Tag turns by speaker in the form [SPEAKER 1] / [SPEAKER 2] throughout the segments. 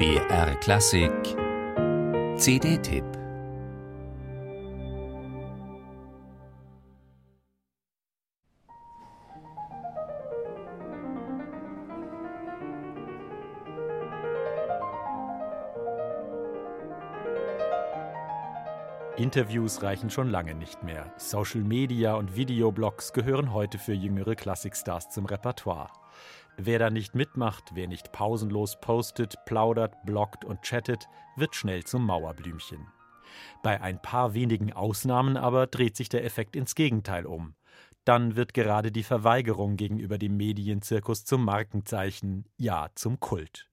[SPEAKER 1] BR Klassik. CD-Tipp
[SPEAKER 2] Interviews reichen schon lange nicht mehr. Social Media und Videoblogs gehören heute für jüngere Klassikstars zum Repertoire. Wer da nicht mitmacht, wer nicht pausenlos postet, plaudert, bloggt und chattet, wird schnell zum Mauerblümchen. Bei ein paar wenigen Ausnahmen aber dreht sich der Effekt ins Gegenteil um. Dann wird gerade die Verweigerung gegenüber dem Medienzirkus zum Markenzeichen, ja zum Kult.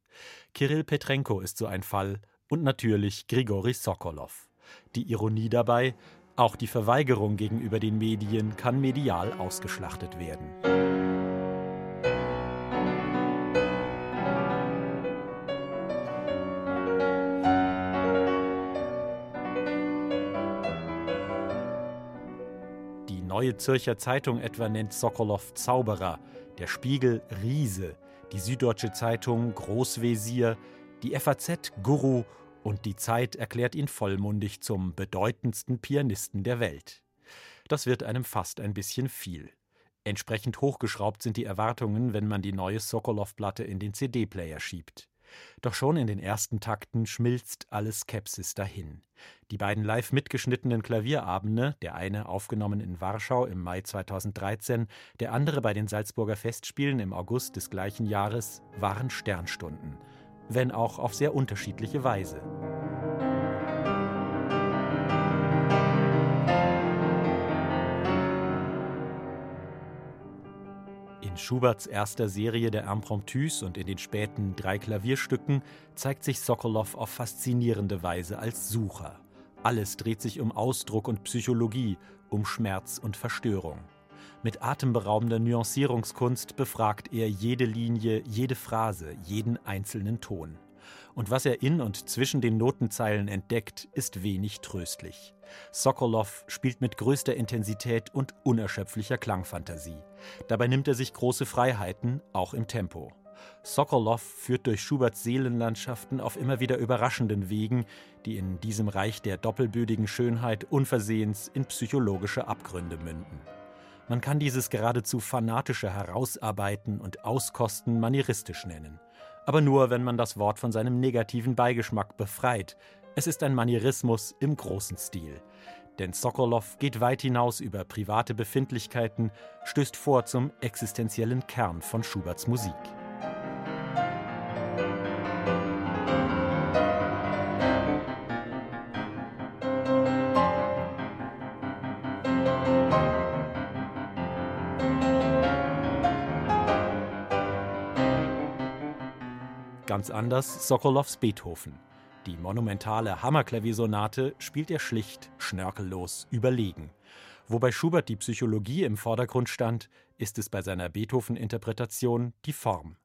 [SPEAKER 2] Kirill Petrenko ist so ein Fall und natürlich Grigori Sokolov. Die Ironie dabei, auch die Verweigerung gegenüber den Medien kann medial ausgeschlachtet werden. Die Neue Zürcher Zeitung etwa nennt Sokolow Zauberer, der Spiegel Riese, die Süddeutsche Zeitung Großwesir, die FAZ Guru und die Zeit erklärt ihn vollmundig zum bedeutendsten Pianisten der Welt. Das wird einem fast ein bisschen viel. Entsprechend hochgeschraubt sind die Erwartungen, wenn man die neue Sokolov-Platte in den CD-Player schiebt. Doch schon in den ersten Takten schmilzt alle Skepsis dahin. Die beiden live mitgeschnittenen Klavierabende, der eine aufgenommen in Warschau im Mai 2013, der andere bei den Salzburger Festspielen im August des gleichen Jahres, waren Sternstunden wenn auch auf sehr unterschiedliche Weise. In Schuberts erster Serie der Impromptus und in den späten drei Klavierstücken zeigt sich Sokolow auf faszinierende Weise als Sucher. Alles dreht sich um Ausdruck und Psychologie, um Schmerz und Verstörung. Mit atemberaubender Nuancierungskunst befragt er jede Linie, jede Phrase, jeden einzelnen Ton. Und was er in und zwischen den Notenzeilen entdeckt, ist wenig tröstlich. Sokolow spielt mit größter Intensität und unerschöpflicher Klangfantasie. Dabei nimmt er sich große Freiheiten, auch im Tempo. Sokolow führt durch Schuberts Seelenlandschaften auf immer wieder überraschenden Wegen, die in diesem Reich der doppelbödigen Schönheit unversehens in psychologische Abgründe münden. Man kann dieses geradezu fanatische Herausarbeiten und Auskosten manieristisch nennen. Aber nur, wenn man das Wort von seinem negativen Beigeschmack befreit. Es ist ein Manierismus im großen Stil. Denn Sokolow geht weit hinaus über private Befindlichkeiten, stößt vor zum existenziellen Kern von Schuberts Musik. Ganz anders Sokolows Beethoven. Die monumentale Hammerklaviersonate spielt er schlicht, schnörkellos, überlegen. Wo bei Schubert die Psychologie im Vordergrund stand, ist es bei seiner Beethoven-Interpretation die Form.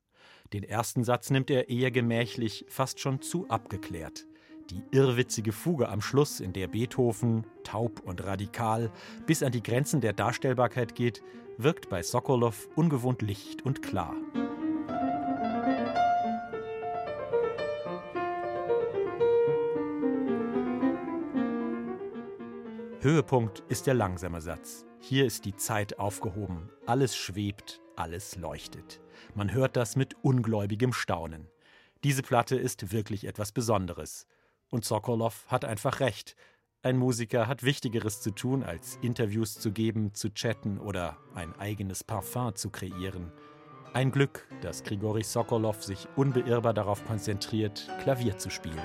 [SPEAKER 2] Den ersten Satz nimmt er eher gemächlich, fast schon zu abgeklärt. Die irrwitzige Fuge am Schluss, in der Beethoven, taub und radikal, bis an die Grenzen der Darstellbarkeit geht, wirkt bei Sokolow ungewohnt licht und klar. Höhepunkt ist der langsame Satz. Hier ist die Zeit aufgehoben. Alles schwebt, alles leuchtet. Man hört das mit ungläubigem Staunen. Diese Platte ist wirklich etwas Besonderes. Und Sokolow hat einfach recht. Ein Musiker hat Wichtigeres zu tun, als Interviews zu geben, zu chatten oder ein eigenes Parfum zu kreieren. Ein Glück, dass Grigori Sokolow sich unbeirrbar darauf konzentriert, Klavier zu spielen.